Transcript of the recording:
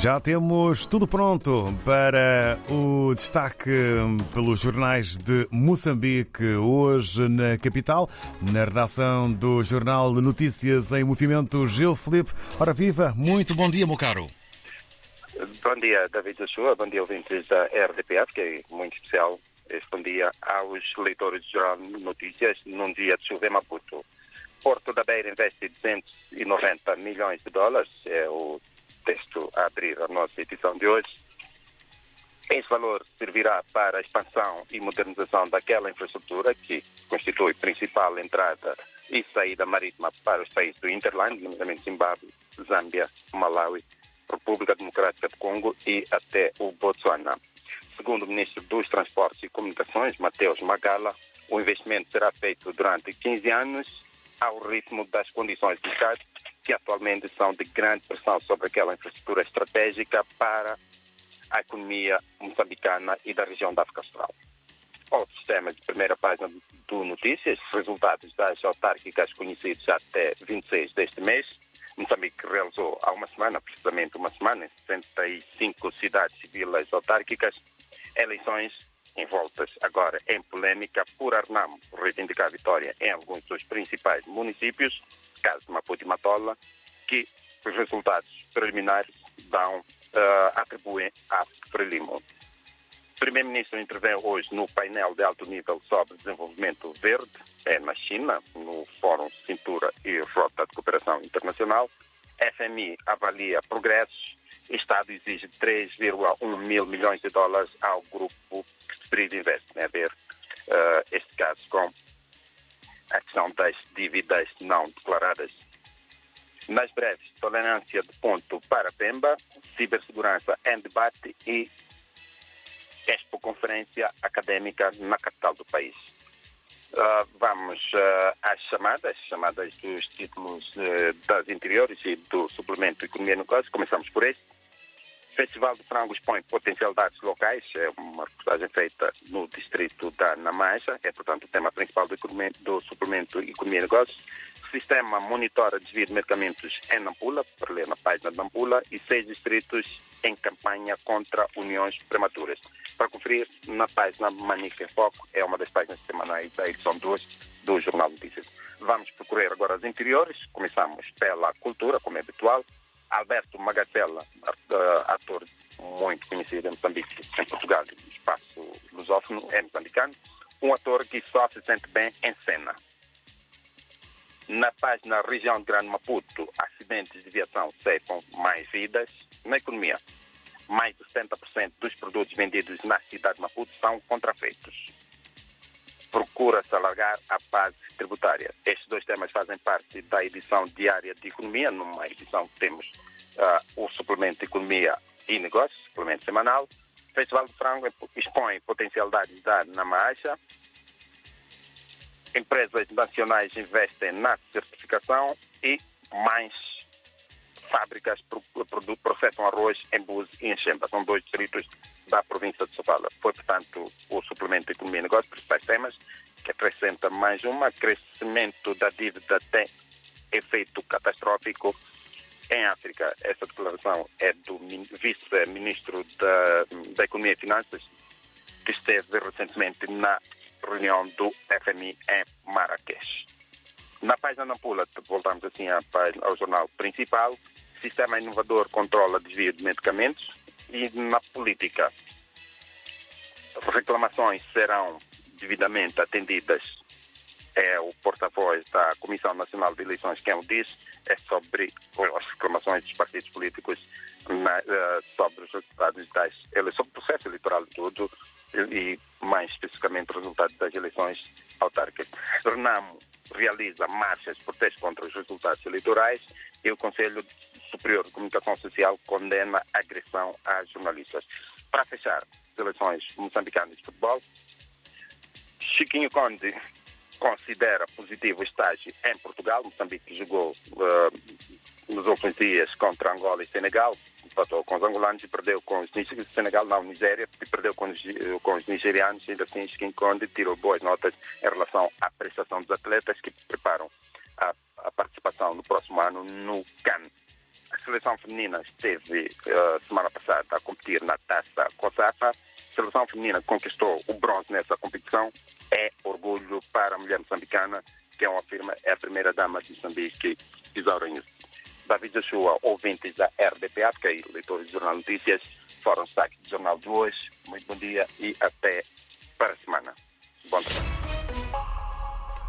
Já temos tudo pronto para o destaque pelos jornais de Moçambique hoje na capital, na redação do Jornal Notícias em Movimento Gil Felipe. Ora viva, muito bom dia, meu caro. Bom dia, David Joshua, bom dia, ouvintes da RDPF, que é muito especial. Bom dia aos leitores do Jornal Notícias num dia de chuva em Maputo. Porto da Beira investe 290 milhões de dólares, é o texto a abrir a nossa edição de hoje. Esse valor servirá para a expansão e modernização daquela infraestrutura que constitui principal entrada e saída marítima para os países do Interland, nomeadamente Zimbábue, Zâmbia, Malawi, República Democrática do Congo e até o Botsuana. Segundo o ministro dos Transportes e Comunicações, Mateus Magala, o investimento será feito durante 15 anos ao ritmo das condições de mercado que atualmente são de grande pressão sobre aquela infraestrutura estratégica para a economia moçambicana e da região da África Austral. Outros temas de primeira página do Notícias, resultados das autárquicas conhecidos até 26 deste mês. Moçambique realizou há uma semana, precisamente uma semana, em 65 cidades e vilas autárquicas, eleições envoltas agora em polêmica por Arnamo reivindicar a vitória em alguns dos principais municípios, caso de Maputo e Matola, que os resultados preliminares dão, uh, atribuem a Frelimo. O Primeiro-Ministro intervém hoje no painel de alto nível sobre desenvolvimento verde, é na China, no Fórum Cintura e Rota de Cooperação Internacional. FMI avalia progressos. Estado exige 3,1 mil milhões de dólares ao grupo Spirit Invest, né, a ver uh, este caso com a questão das dívidas não declaradas. Nas breves, tolerância de ponto para Pemba, cibersegurança em debate e Expo Conferência Académica na capital do país. Uh, vamos uh, às chamadas, chamadas dos títulos uh, das interiores e do suplemento Economia no Caso. Começamos por este. Festival de Frango expõe potencialidades locais, é uma reportagem feita no distrito da Namaja, é portanto o tema principal do, do suplemento Economia e Negócios. O sistema monitora desvio de medicamentos em Nampula, para ler na página de Nampula, e seis distritos em campanha contra uniões prematuras. Para conferir na página Manique em Foco, é uma das páginas semanais da edição 2 do Jornal Notícias. Vamos procurar agora as interiores, começamos pela cultura, como é habitual. Alberto Magatella, ator muito conhecido em Moçambique, em Portugal, no espaço lusófono, é moçambicano, um ator que só se sente bem em cena. Na página Região de Grande Maputo, acidentes de viação ceifam mais vidas. Na economia, mais de 70% dos produtos vendidos na cidade de Maputo são contrafeitos. Procura-se alargar a base tributária. Estes dois temas fazem parte da edição diária de Economia, numa edição que temos uh, o suplemento de Economia e Negócios, suplemento semanal. O Festival de Frango expõe potencialidades da Namaja. Empresas nacionais investem na certificação e mais fábricas processam arroz em Búzios e em Xemba. São dois distritos da província de Sofala. Foi, portanto, o suplemento de Economia e Negócios, principais temas, que acrescenta mais uma, crescimento da dívida tem efeito catastrófico em África. Essa declaração é do vice-ministro da, da Economia e Finanças, que esteve recentemente na reunião do FMI em Marrakech. Na página Nampula, voltamos assim ao jornal principal, Sistema Inovador controla desvio de medicamentos e na política. Reclamações serão devidamente atendidas. É o porta-voz da Comissão Nacional de Eleições quem o diz, é sobre as reclamações dos partidos políticos na, uh, sobre os resultados das eleições, sobre o processo eleitoral todo e mais especificamente os resultados das eleições autárquicas. Renamo realiza marchas de protesto contra os resultados eleitorais e o Conselho Superior de Comunicação Social condena a agressão a jornalistas. Para fechar, seleções moçambicanas de futebol, Chiquinho Conde considera positivo o estágio em Portugal. Moçambique jogou uh, nos últimos dias contra Angola e Senegal, empatou com os angolanos e perdeu com os Senegal, não, Nigéria, e perdeu com os, com os nigerianos. Ainda assim, Chiquinho Conde tirou boas notas em relação à prestação dos atletas que preparam a, a participação no próximo ano no CAN seleção feminina esteve uh, semana passada a competir na taça COSAFA. A seleção feminina conquistou o bronze nessa competição. É orgulho para a mulher moçambicana, que é, uma firma, é a primeira dama de Moçambique, Isaura isso. David Joshua, ouvintes da RDPA, que é leitores do Jornal Notícias, foram destaque do Jornal de hoje. Muito bom dia e até para a semana. Bom trabalho.